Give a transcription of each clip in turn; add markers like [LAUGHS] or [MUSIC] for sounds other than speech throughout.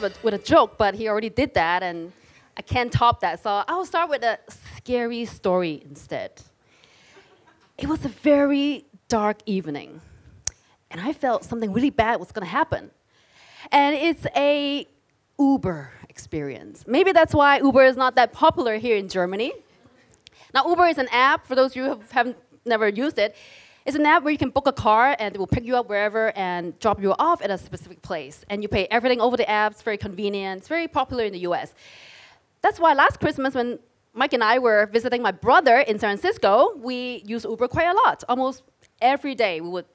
start with, with a joke, but he already did that, and I can't top that. So I'll start with a scary story instead. It was a very dark evening, and I felt something really bad was going to happen. And it's a Uber experience. Maybe that's why Uber is not that popular here in Germany. Now, Uber is an app, for those of you who haven't never used it, it's an app where you can book a car and it will pick you up wherever and drop you off at a specific place. And you pay everything over the app, it's very convenient, it's very popular in the US. That's why last Christmas, when Mike and I were visiting my brother in San Francisco, we used Uber quite a lot. Almost every day we would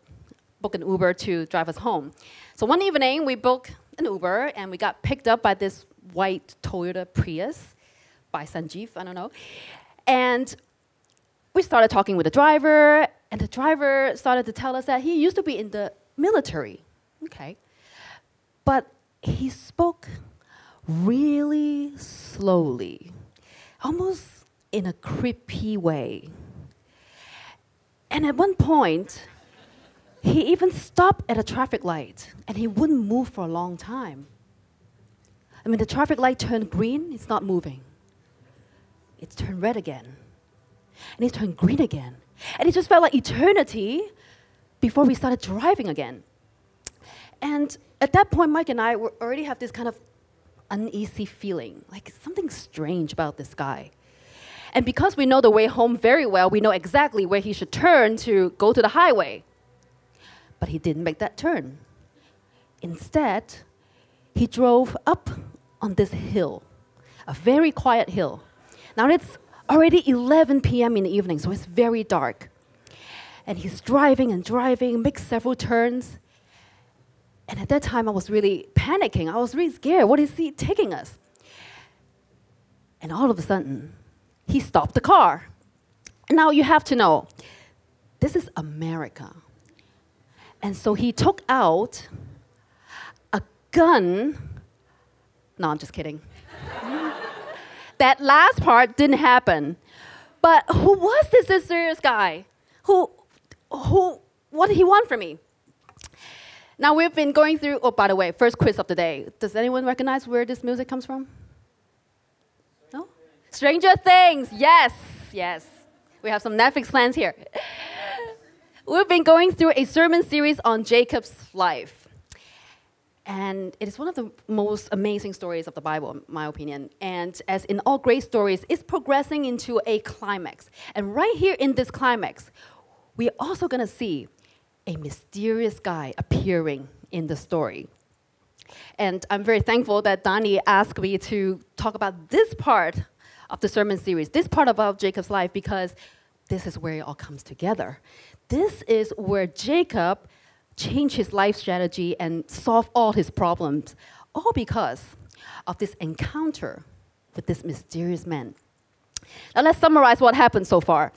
book an Uber to drive us home. So one evening we booked an Uber and we got picked up by this white Toyota Prius by Sanjeev, I don't know. And we started talking with the driver, and the driver started to tell us that he used to be in the military. Okay. But he spoke really slowly, almost in a creepy way. And at one point, he even stopped at a traffic light and he wouldn't move for a long time. I mean, the traffic light turned green, it's not moving. It's turned red again. And it turned green again. And it just felt like eternity before we started driving again. And at that point, Mike and I were already have this kind of uneasy feeling, like something strange about this guy. And because we know the way home very well, we know exactly where he should turn to go to the highway. But he didn't make that turn. Instead, he drove up on this hill, a very quiet hill. Now it's already 11 p.m. in the evening, so it's very dark. And he's driving and driving, makes several turns. And at that time, I was really panicking. I was really scared. What is he taking us? And all of a sudden, he stopped the car. Now you have to know this is America. And so he took out a gun. No, I'm just kidding. That last part didn't happen. But who was this mysterious guy? Who, who, what did he want from me? Now we've been going through, oh, by the way, first quiz of the day. Does anyone recognize where this music comes from? No? Stranger Things, yes, yes. We have some Netflix fans here. We've been going through a sermon series on Jacob's life. And it is one of the most amazing stories of the Bible, in my opinion. And as in all great stories, it's progressing into a climax. And right here in this climax, we're also going to see a mysterious guy appearing in the story. And I'm very thankful that Donnie asked me to talk about this part of the sermon series, this part about Jacob's life, because this is where it all comes together. This is where Jacob changed his life strategy and solve all his problems, all because of this encounter with this mysterious man. Now, let's summarize what happened so far.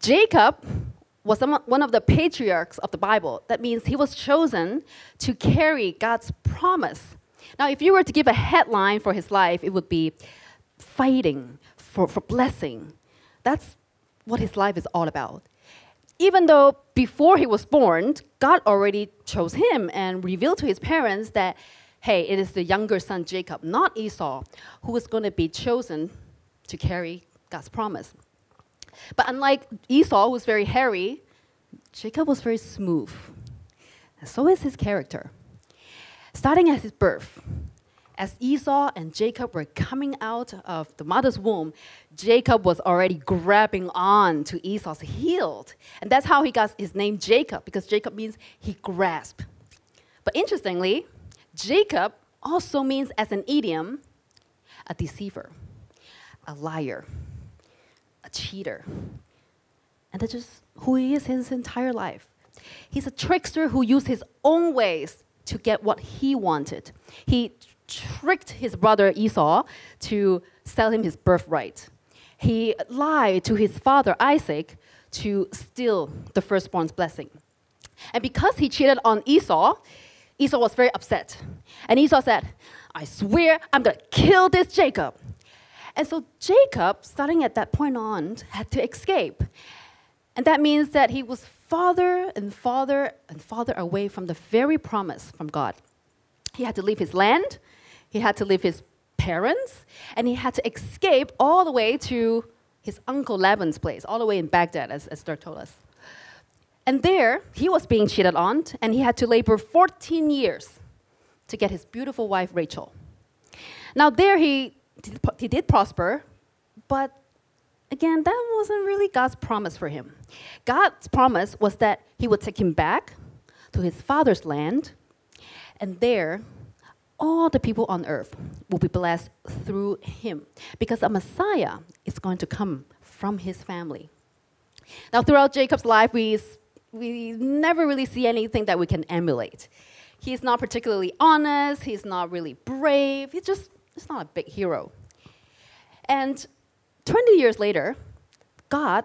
Jacob was one of the patriarchs of the Bible. That means he was chosen to carry God's promise. Now, if you were to give a headline for his life, it would be fighting for, for blessing. That's what his life is all about even though before he was born, God already chose him and revealed to his parents that, hey, it is the younger son Jacob, not Esau, who is going to be chosen to carry God's promise. But unlike Esau, who was very hairy, Jacob was very smooth. And so is his character. Starting at his birth, as Esau and Jacob were coming out of the mother's womb, Jacob was already grabbing on to Esau's heel. And that's how he got his name Jacob, because Jacob means he grasped. But interestingly, Jacob also means, as an idiom, a deceiver, a liar, a cheater. And that's just who he is his entire life. He's a trickster who used his own ways to get what he wanted. He tricked his brother Esau to sell him his birthright. He lied to his father Isaac to steal the firstborn's blessing. And because he cheated on Esau, Esau was very upset. And Esau said, I swear I'm going to kill this Jacob. And so Jacob, starting at that point on, had to escape. And that means that he was farther and farther and farther away from the very promise from God. He had to leave his land, he had to leave his parents, and he had to escape all the way to his uncle Laban's place, all the way in Baghdad, as Esther told us. And there, he was being cheated on, and he had to labor 14 years to get his beautiful wife, Rachel. Now, there he, he did prosper, but again, that wasn't really God's promise for him. God's promise was that he would take him back to his father's land, and there, all the people on earth will be blessed through him because a Messiah is going to come from his family. Now, throughout Jacob's life, we, we never really see anything that we can emulate. He's not particularly honest, he's not really brave, he's just he's not a big hero. And 20 years later, God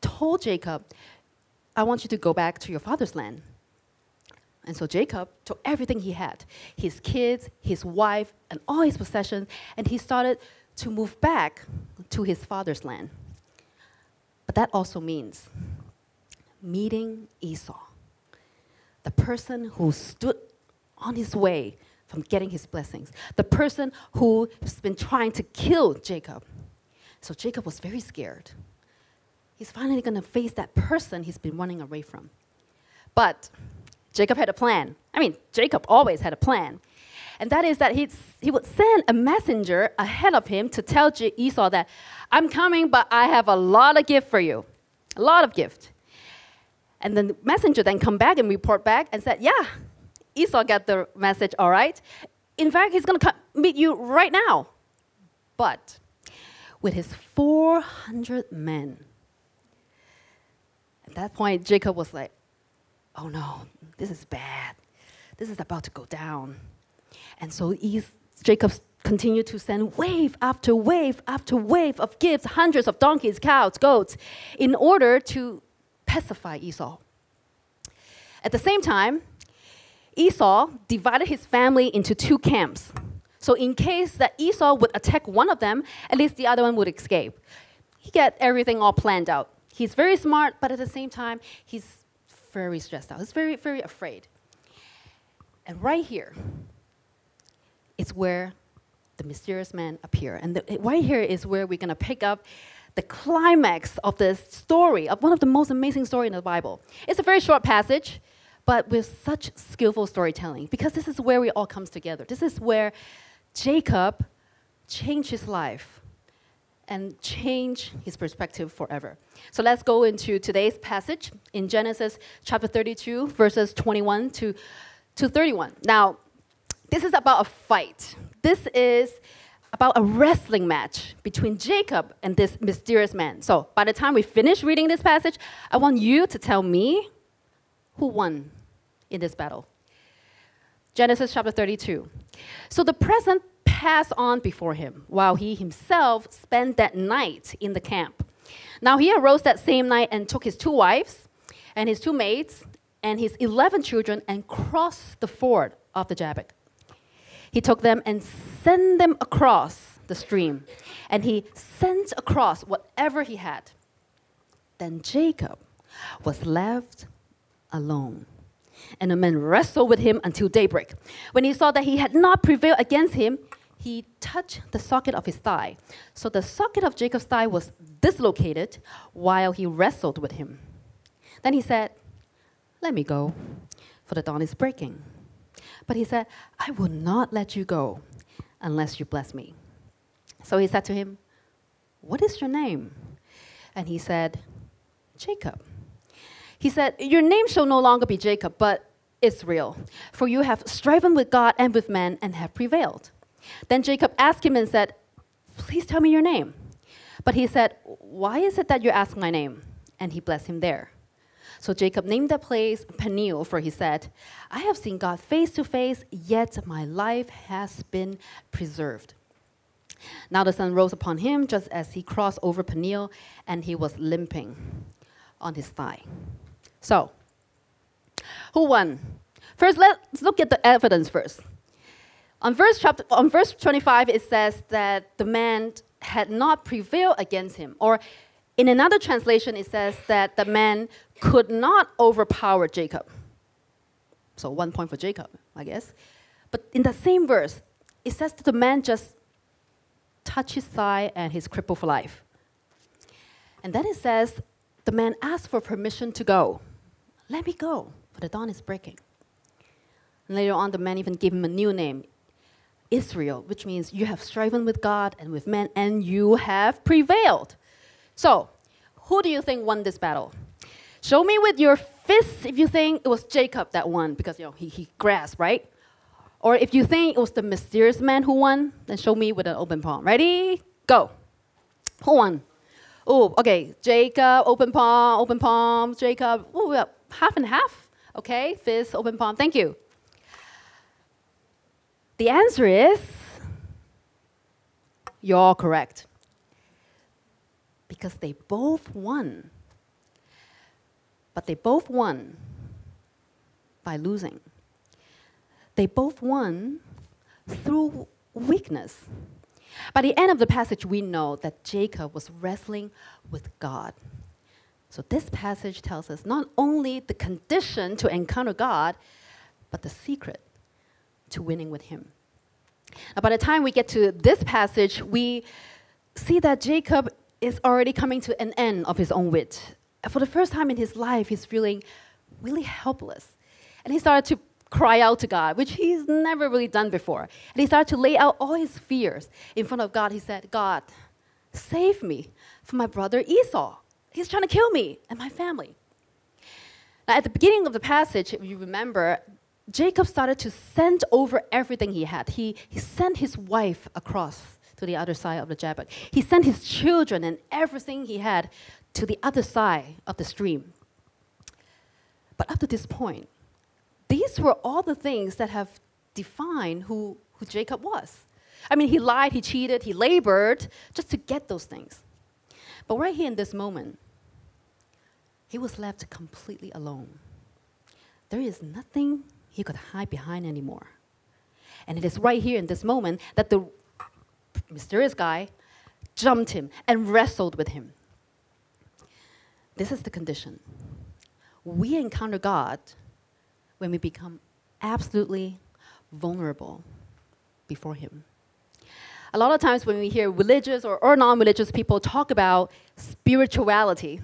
told Jacob, I want you to go back to your father's land. And so Jacob took everything he had his kids, his wife, and all his possessions and he started to move back to his father's land. But that also means meeting Esau, the person who stood on his way from getting his blessings, the person who's been trying to kill Jacob. So Jacob was very scared. He's finally going to face that person he's been running away from. But Jacob had a plan. I mean, Jacob always had a plan. And that is that he'd, he would send a messenger ahead of him to tell Esau that, I'm coming, but I have a lot of gift for you. A lot of gift. And then the messenger then come back and report back and said, yeah, Esau got the message, all right. In fact, he's going to meet you right now. But with his 400 men, at that point, Jacob was like, oh no, this is bad. This is about to go down. And so Jacob continued to send wave after wave after wave of gifts, hundreds of donkeys, cows, goats, in order to pacify Esau. At the same time, Esau divided his family into two camps. So in case that Esau would attack one of them, at least the other one would escape. He got everything all planned out. He's very smart, but at the same time, he's very stressed out. He's very, very afraid. And right here is where the mysterious man appear. And the, right here is where we're going to pick up the climax of this story, of one of the most amazing stories in the Bible. It's a very short passage but with such skillful storytelling, because this is where we all comes together. This is where Jacob changed his life and change his perspective forever. So let's go into today's passage in Genesis chapter 32, verses 21 to, to 31. Now, this is about a fight. This is about a wrestling match between Jacob and this mysterious man. So by the time we finish reading this passage, I want you to tell me who won in this battle. Genesis chapter 32. So the present passed on before him, while he himself spent that night in the camp. Now he arose that same night and took his two wives and his two maids and his eleven children and crossed the ford of the Jabbok. He took them and sent them across the stream, and he sent across whatever he had. Then Jacob was left alone. And the man wrestled with him until daybreak. When he saw that he had not prevailed against him, he touched the socket of his thigh. So the socket of Jacob's thigh was dislocated while he wrestled with him. Then he said, Let me go, for the dawn is breaking. But he said, I will not let you go unless you bless me. So he said to him, What is your name? And he said, Jacob. He said, Your name shall no longer be Jacob, but Israel, for you have striven with God and with men and have prevailed. Then Jacob asked him and said, Please tell me your name. But he said, Why is it that you ask my name? And he blessed him there. So Jacob named the place Peniel, for he said, I have seen God face to face, yet my life has been preserved. Now the sun rose upon him just as he crossed over Peniel, and he was limping on his thigh. So, who won? First, let's look at the evidence first. On verse, chapter, on verse 25, it says that the man had not prevailed against him. Or in another translation, it says that the man could not overpower Jacob. So, one point for Jacob, I guess. But in the same verse, it says that the man just touched his thigh and he's crippled for life. And then it says the man asked for permission to go. Let me go, for the dawn is breaking. And later on, the man even gave him a new name, Israel, which means you have striven with God and with men, and you have prevailed. So, who do you think won this battle? Show me with your fists if you think it was Jacob that won, because you know he, he grasped, right? Or if you think it was the mysterious man who won, then show me with an open palm. Ready? Go. Who won? Oh, okay. Jacob, open palm, open palm, Jacob. Oh, half and half. Okay, fist, open palm. Thank you. The answer is you're correct. Because they both won. But they both won by losing. They both won through weakness. By the end of the passage, we know that Jacob was wrestling with God. So, this passage tells us not only the condition to encounter God, but the secret to winning with him. Now, by the time we get to this passage, we see that Jacob is already coming to an end of his own wit. For the first time in his life, he's feeling really helpless. And he started to cry out to God, which he's never really done before. And he started to lay out all his fears in front of God. He said, God, save me from my brother Esau. He's trying to kill me and my family. Now, at the beginning of the passage, if you remember, Jacob started to send over everything he had. He, he sent his wife across to the other side of the Jabbok. He sent his children and everything he had to the other side of the stream. But up to this point, these were all the things that have defined who, who Jacob was. I mean, he lied, he cheated, he labored just to get those things. But right here in this moment, he was left completely alone. There is nothing he could hide behind anymore. And it is right here in this moment that the mysterious guy jumped him and wrestled with him. This is the condition. We encounter God when we become absolutely vulnerable before Him. A lot of times when we hear religious or, or non religious people talk about spirituality,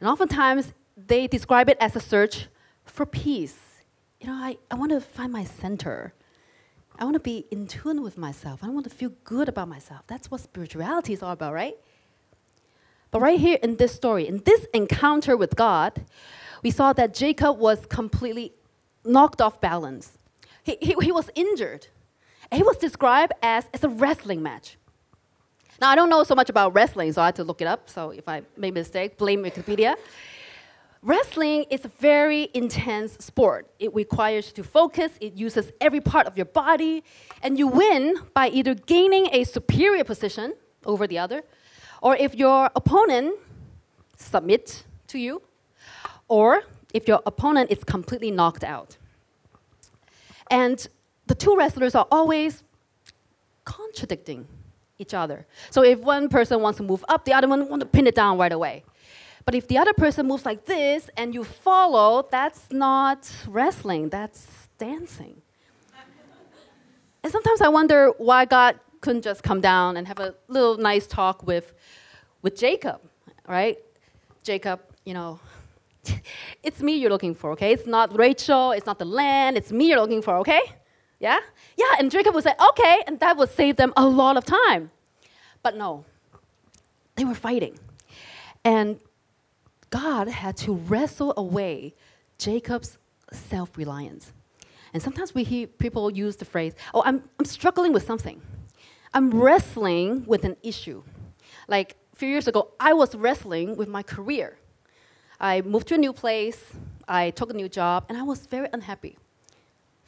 and oftentimes they describe it as a search for peace you know, I, I want to find my center. I want to be in tune with myself. I want to feel good about myself. That's what spirituality is all about, right? But right here in this story, in this encounter with God, we saw that Jacob was completely knocked off balance. He, he, he was injured. He was described as, as a wrestling match. Now, I don't know so much about wrestling, so I had to look it up. So if I made a mistake, blame Wikipedia. Wrestling is a very intense sport. It requires you to focus, it uses every part of your body, and you win by either gaining a superior position over the other, or if your opponent submits to you, or if your opponent is completely knocked out. And the two wrestlers are always contradicting each other. So if one person wants to move up, the other one wants to pin it down right away. But if the other person moves like this and you follow, that's not wrestling, that's dancing. and sometimes I wonder why God couldn't just come down and have a little nice talk with, with Jacob, right? Jacob, you know, [LAUGHS] it's me you're looking for, okay? It's not Rachel, it's not the land, it's me you're looking for, okay? Yeah? Yeah, and Jacob would say, okay, and that would save them a lot of time. But no, they were fighting. And God had to wrestle away Jacob's self reliance. And sometimes we hear people use the phrase, oh, I'm, I'm struggling with something. I'm wrestling with an issue. Like a few years ago, I was wrestling with my career. I moved to a new place, I took a new job, and I was very unhappy,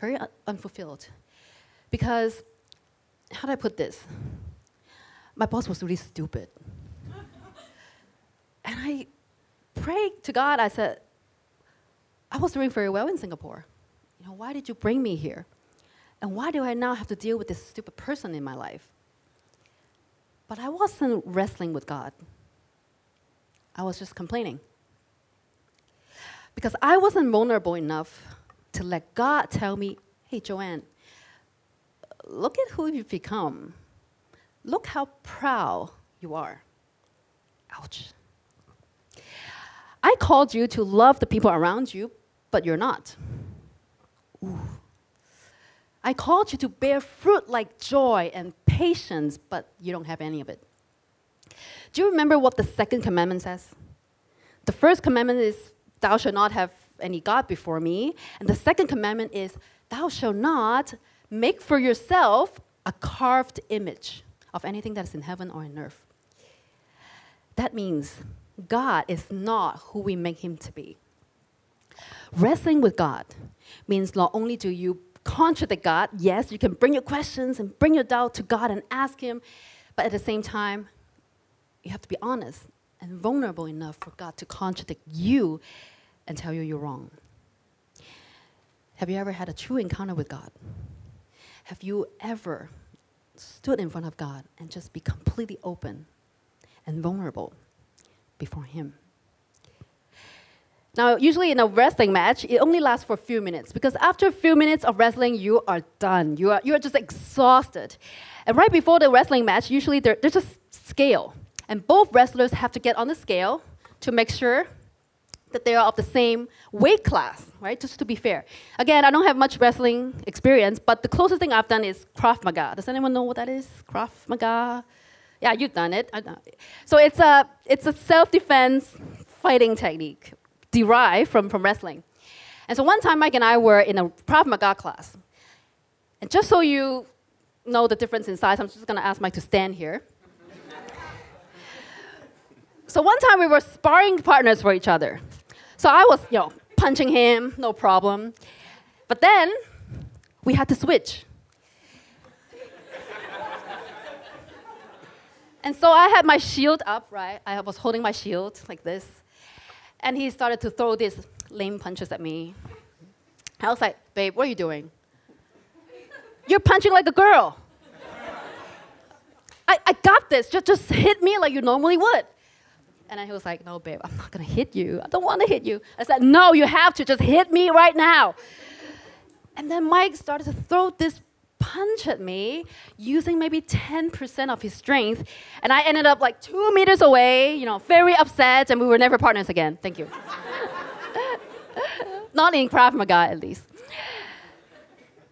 very un- unfulfilled. Because, how do I put this? My boss was really stupid. [LAUGHS] and I prayed to God. I said, I was doing very well in Singapore. You know, why did you bring me here? And why do I now have to deal with this stupid person in my life? But I wasn't wrestling with God. I was just complaining. Because I wasn't vulnerable enough to let God tell me, hey, Joanne, look at who you've become. Look how proud you are. Ouch. I called you to love the people around you, but you're not. Ooh. I called you to bear fruit like joy and patience, but you don't have any of it. Do you remember what the second commandment says? The first commandment is, Thou shalt not have any God before me. And the second commandment is, Thou shalt not make for yourself a carved image of anything that is in heaven or in earth. That means God is not who we make him to be. Wrestling with God means not only do you contradict God, yes, you can bring your questions and bring your doubt to God and ask Him, but at the same time, you have to be honest and vulnerable enough for God to contradict you and tell you you're wrong. Have you ever had a true encounter with God? Have you ever stood in front of God and just be completely open and vulnerable before Him? Now, usually in a wrestling match, it only lasts for a few minutes because after a few minutes of wrestling, you are done. You are, you are just exhausted. And right before the wrestling match, usually there, there's a scale. And both wrestlers have to get on the scale to make sure that they are of the same weight class, right? Just to be fair. Again, I don't have much wrestling experience, but the closest thing I've done is Krav Maga. Does anyone know what that is? Krav Maga? Yeah, you've done it. So it's a, it's a self defense fighting technique derived from, from wrestling. And so one time, Mike and I were in a Krav Maga class. And just so you know the difference in size, I'm just going to ask Mike to stand here. so one time we were sparring partners for each other. So I was, you know, punching him, no problem. But then we had to switch. And so I had my shield up, right? I was holding my shield like this. And he started to throw these lame punches at me. I was like, babe, what are you doing? You're punching like a girl. I, I got this. Just, just hit me like you normally would. And he was like, no, babe, I'm not going to hit you. I don't want to hit you. I said, no, you have to. Just hit me right now. And then Mike started to throw this punch at me using maybe 10% of his strength. And I ended up like two meters away, you know, very upset, and we were never partners again. Thank you. [LAUGHS] Not in Krav Maga, at least.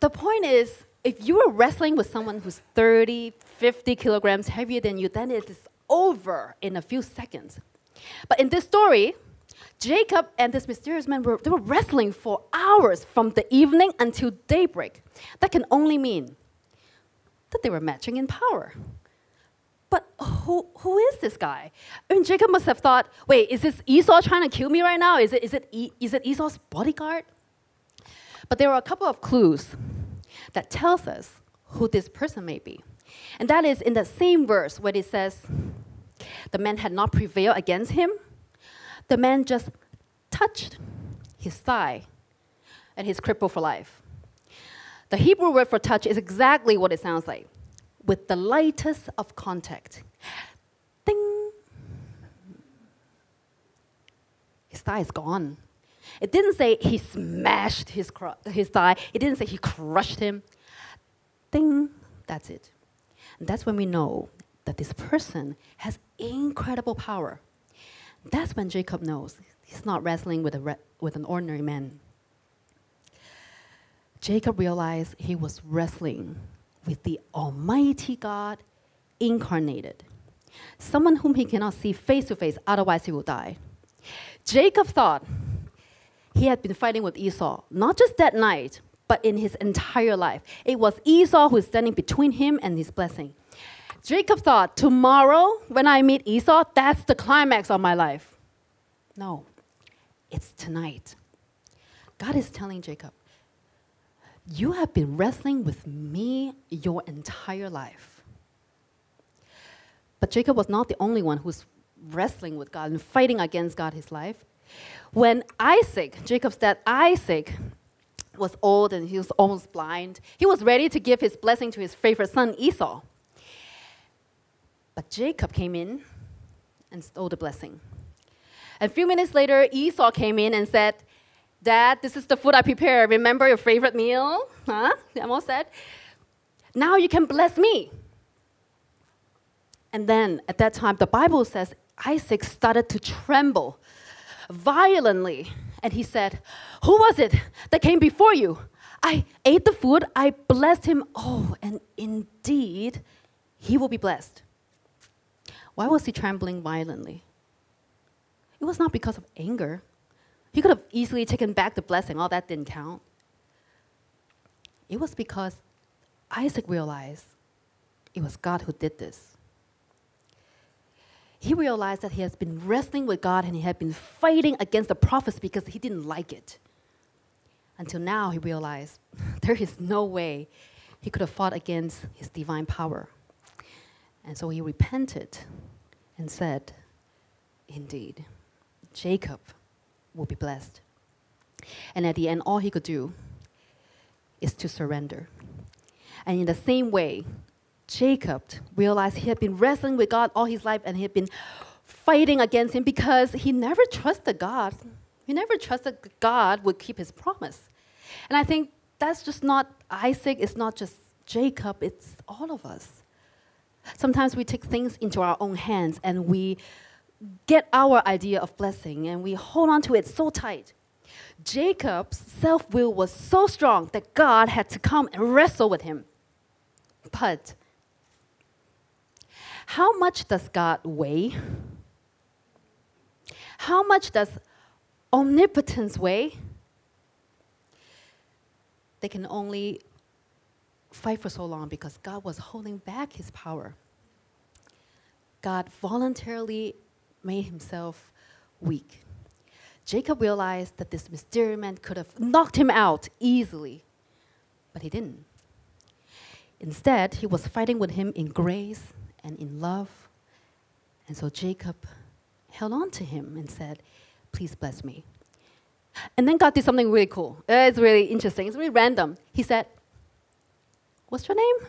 The point is, if you are wrestling with someone who's 30, 50 kilograms heavier than you, then it is over in a few seconds. But in this story, Jacob and this mysterious man were, they were wrestling for hours from the evening until daybreak. That can only mean that they were matching in power. But who, who is this guy? I mean, Jacob must have thought, wait, is this Esau trying to kill me right now? Is it, is it, e- it Esau's bodyguard? But there are a couple of clues that tells us who this person may be. And that is in the same verse where it says, the man had not prevailed against him, the man just touched his thigh and he's crippled for life. The Hebrew word for touch is exactly what it sounds like with the lightest of contact. Ding! His thigh is gone. It didn't say he smashed his, his thigh, it didn't say he crushed him. Ding! That's it. And that's when we know that this person has incredible power that's when Jacob knows he's not wrestling with, a with an ordinary man. Jacob realized he was wrestling with the Almighty God incarnated, someone whom he cannot see face to face, otherwise, he will die. Jacob thought he had been fighting with Esau, not just that night, but in his entire life. It was Esau who was standing between him and his blessing. Jacob thought, tomorrow when I meet Esau, that's the climax of my life. No, it's tonight. God is telling Jacob, You have been wrestling with me your entire life. But Jacob was not the only one who was wrestling with God and fighting against God his life. When Isaac, Jacob's dad Isaac, was old and he was almost blind, he was ready to give his blessing to his favorite son Esau. But Jacob came in and stole the blessing. A few minutes later, Esau came in and said, Dad, this is the food I prepared. Remember your favorite meal? Huh? Amos said. Now you can bless me. And then at that time, the Bible says Isaac started to tremble violently. And he said, Who was it that came before you? I ate the food, I blessed him. Oh, and indeed, he will be blessed. Why was he trembling violently? It was not because of anger. He could have easily taken back the blessing, all that didn't count. It was because Isaac realized it was God who did this. He realized that he has been wrestling with God and he had been fighting against the prophets because he didn't like it. Until now, he realized [LAUGHS] there is no way he could have fought against his divine power. And so he repented and said, Indeed, Jacob will be blessed. And at the end, all he could do is to surrender. And in the same way, Jacob realized he had been wrestling with God all his life and he had been fighting against him because he never trusted God. He never trusted God would keep his promise. And I think that's just not Isaac, it's not just Jacob, it's all of us. Sometimes we take things into our own hands and we get our idea of blessing and we hold on to it so tight. Jacob's self will was so strong that God had to come and wrestle with him. But how much does God weigh? How much does omnipotence weigh? They can only fight for so long because God was holding back his power. God voluntarily made himself weak. Jacob realized that this mysterious man could have knocked him out easily, but he didn't. Instead, he was fighting with him in grace and in love. And so Jacob held on to him and said, Please bless me. And then God did something really cool. It's really interesting. It's really random. He said, What's your name?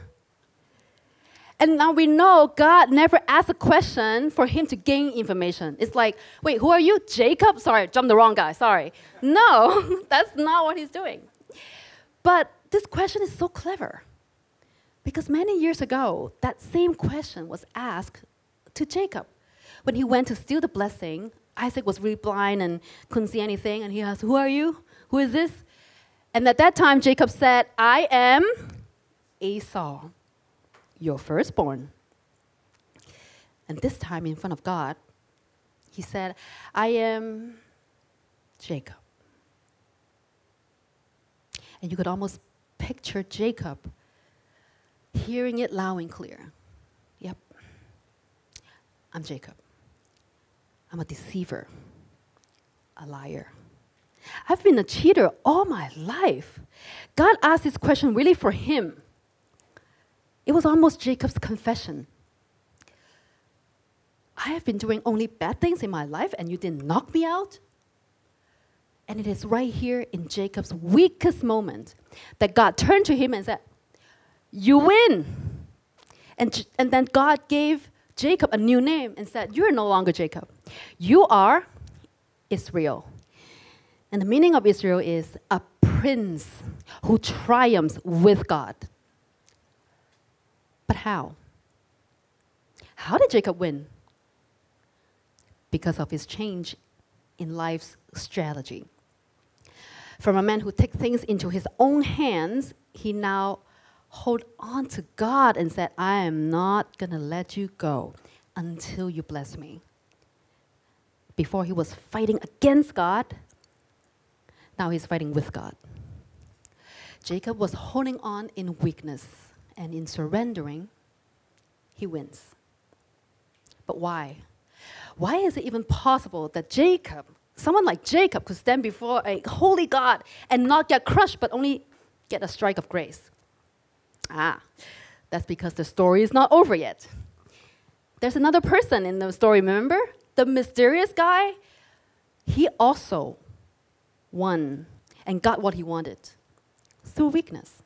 And now we know God never asked a question for him to gain information. It's like, wait, who are you? Jacob? Sorry, jumped the wrong guy. Sorry. No, [LAUGHS] that's not what he's doing. But this question is so clever. Because many years ago, that same question was asked to Jacob. When he went to steal the blessing, Isaac was really blind and couldn't see anything, and he asked, Who are you? Who is this? And at that time, Jacob said, I am Esau your firstborn. And this time, in front of God, he said, I am Jacob. And you could almost picture Jacob hearing it loud and clear. Yep, I'm Jacob. I'm a deceiver, a liar. I've been a cheater all my life. God asked this question really for him. It was almost Jacob's confession. I have been doing only bad things in my life and you didn't knock me out? And it is right here in Jacob's weakest moment that God turned to him and said, You win. And, and then God gave Jacob a new name and said, You're no longer Jacob. You are Israel. And the meaning of Israel is a prince who triumphs with God. But how? How did Jacob win? Because of his change in life's strategy. From a man who takes things into his own hands, he now hold on to God and said, I am not going to let you go until you bless me. Before he was fighting against God, now he's fighting with God. Jacob was holding on in weakness and in surrendering, he wins. But why? Why is it even possible that Jacob, someone like Jacob, could stand before a holy God and not get crushed, but only get a strike of grace? Ah, that's because the story is not over yet. There's another person in the story, remember? The mysterious guy. He also won and got what he wanted through weakness.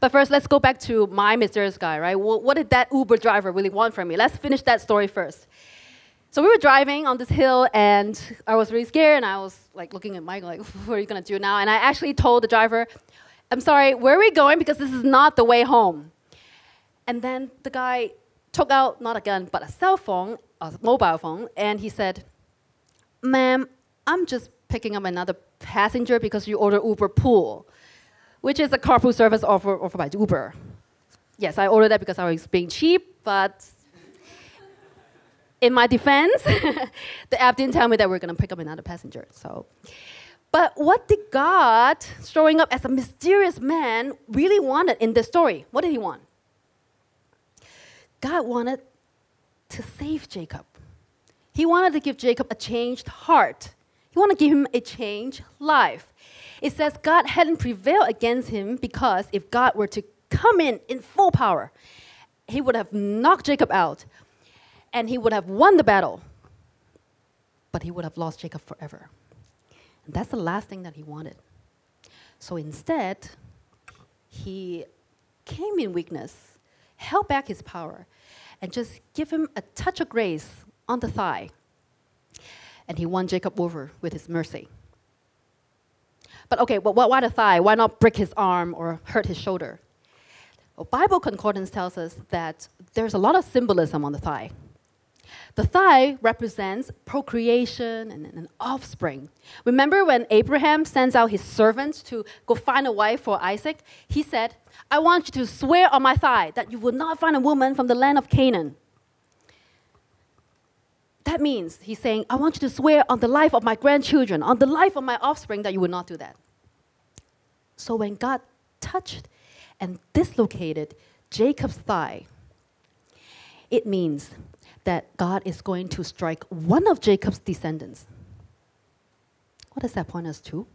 But first, let's go back to my mysterious guy, right? What did that Uber driver really want from me? Let's finish that story first. So we were driving on this hill, and I was really scared, and I was like looking at Michael, like, [LAUGHS] what are you gonna do now? And I actually told the driver, I'm sorry, where are we going? Because this is not the way home. And then the guy took out not a gun, but a cell phone, a mobile phone, and he said, Ma'am, I'm just picking up another passenger because you ordered Uber Pool, which is a carpool service offered, by Uber. Yes, I ordered that because I was being cheap, but in my defense, [LAUGHS] the app didn't tell me that we are going to pick up another passenger. So, but what did God, showing up as a mysterious man, really wanted in this story? What did he want? God wanted to save Jacob. He wanted to give Jacob a changed heart. He wanted to give him a changed life. It says God hadn't prevailed against him because if God were to come in in full power, he would have knocked Jacob out and he would have won the battle. But he would have lost Jacob forever. And that's the last thing that he wanted. So instead, he came in weakness, held back his power, and just give him a touch of grace on the thigh. And he won Jacob over with his mercy. But okay, well, why the thigh? Why not break his arm or hurt his shoulder? Well, Bible concordance tells us that there's a lot of symbolism on the thigh. The thigh represents procreation and an offspring. Remember when Abraham sends out his servants to go find a wife for Isaac? He said, I want you to swear on my thigh that you will not find a woman from the land of Canaan. That means he's saying, I want you to swear on the life of my grandchildren, on the life of my offspring, that you will not do that. So when God touched and dislocated Jacob's thigh, it means that God is going to strike one of Jacob's descendants. What does that point us to?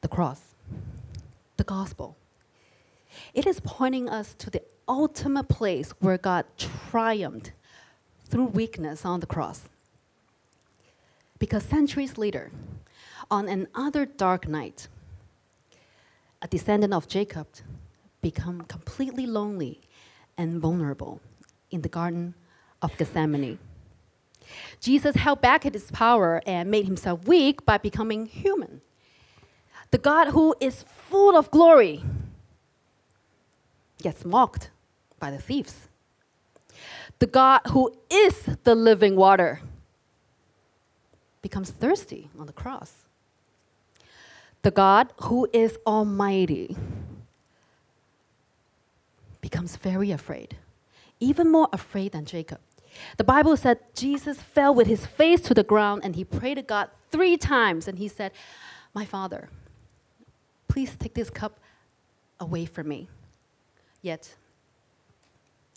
The cross, the gospel. It is pointing us to the ultimate place where God triumphed through weakness on the cross. Because centuries later, on another dark night, a descendant of Jacob become completely lonely and vulnerable in the Garden of Gethsemane. Jesus held back his power and made himself weak by becoming human. The God who is full of glory gets mocked by the thieves. The God who is the living water becomes thirsty on the cross. The God who is almighty becomes very afraid, even more afraid than Jacob. The Bible said Jesus fell with his face to the ground and he prayed to God three times and he said, My Father, please take this cup away from me. Yet,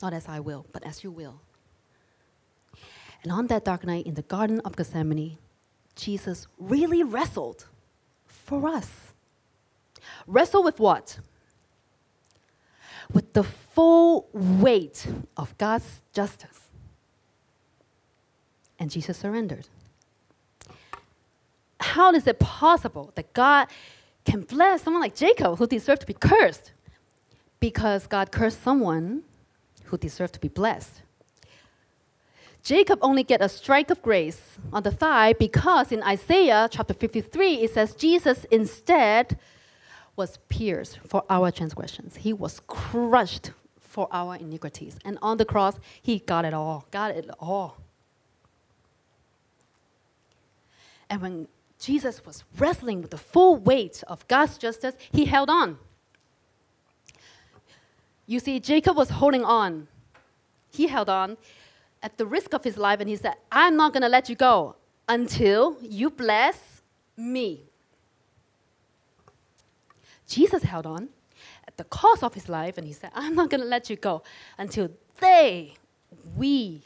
not as I will, but as you will. And on that dark night in the Garden of Gethsemane, Jesus really wrestled for us. Wrestle with what? with the full weight of God's justice. And Jesus surrendered. How is it possible that God can bless someone like Jacob who deserved to be cursed? Because God cursed someone who deserve to be blessed. Jacob only get a strike of grace on the thigh because in Isaiah chapter 53 it says Jesus instead was pierced for our transgressions, he was crushed for our iniquities. And on the cross, he got it all, got it all. And when Jesus was wrestling with the full weight of God's justice, he held on. You see, Jacob was holding on. He held on at the risk of his life, and he said, I'm not going to let you go until you bless me. Jesus held on at the cost of his life and he said, I'm not going to let you go until they, we,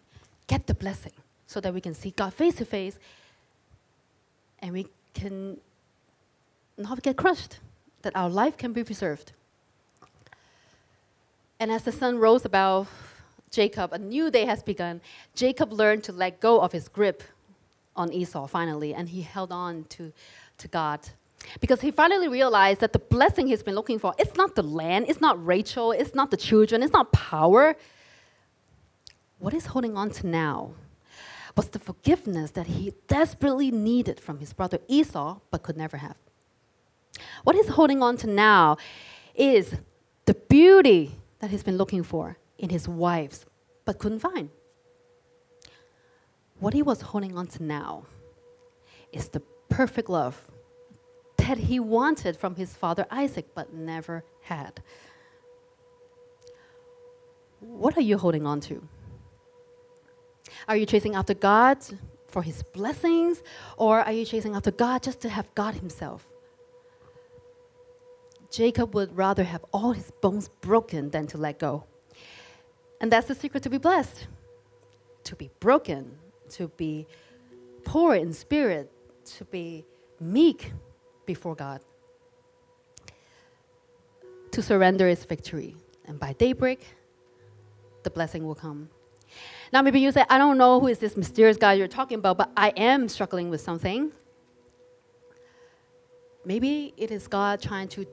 get the blessing so that we can see God face to face and we can not get crushed, that our life can be preserved. And as the sun rose above Jacob, a new day has begun. Jacob learned to let go of his grip on Esau finally, and he held on to, to God because he finally realized that the blessing he's been looking for, it's not the land, it's not Rachel, it's not the children, it's not power. What he's holding on to now was the forgiveness that he desperately needed from his brother Esau, but could never have. What he's holding on to now is the beauty that he's been looking for in his wives, but couldn't find. What he was holding on to now is the perfect love that he wanted from his father Isaac, but never had. What are you holding on to? Are you chasing after God for his blessings, or are you chasing after God just to have God himself? Jacob would rather have all his bones broken than to let go. And that's the secret to be blessed to be broken, to be poor in spirit, to be meek before God. To surrender is victory. And by daybreak, the blessing will come. Now, maybe you say, I don't know who is this mysterious guy you're talking about, but I am struggling with something. Maybe it is God trying to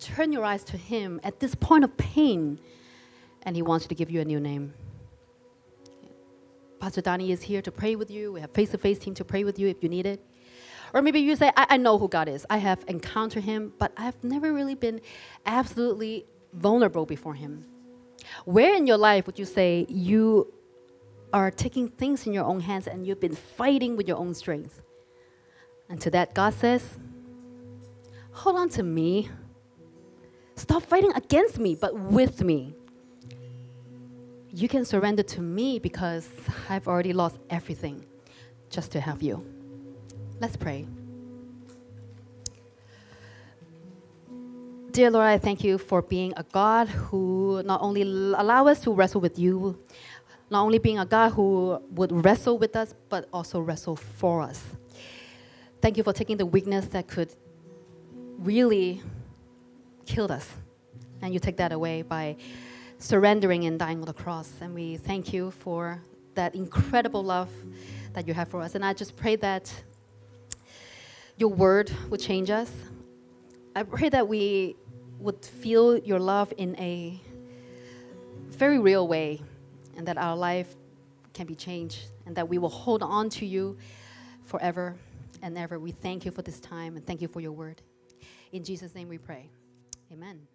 turn your eyes to Him at this point of pain, and He wants to give you a new name. Pastor Donnie is here to pray with you. We have face to face team to pray with you if you need it. Or maybe you say, I, I know who God is. I have encountered Him, but I've never really been absolutely vulnerable before Him. Where in your life would you say you are taking things in your own hands and you've been fighting with your own strength? And to that, God says, Hold on to me. Stop fighting against me, but with me. You can surrender to me because I've already lost everything just to have you. Let's pray. Dear Lord, I thank you for being a God who not only allow us to wrestle with you, not only being a God who would wrestle with us, but also wrestle for us. Thank you for taking the weakness that could really kill us. And you take that away by surrendering and dying on the cross. And we thank you for that incredible love that you have for us. And I just pray that your word would change us. I pray that we would feel your love in a very real way and that our life can be changed and that we will hold on to you forever and ever. We thank you for this time and thank you for your word. In Jesus' name we pray. Amen.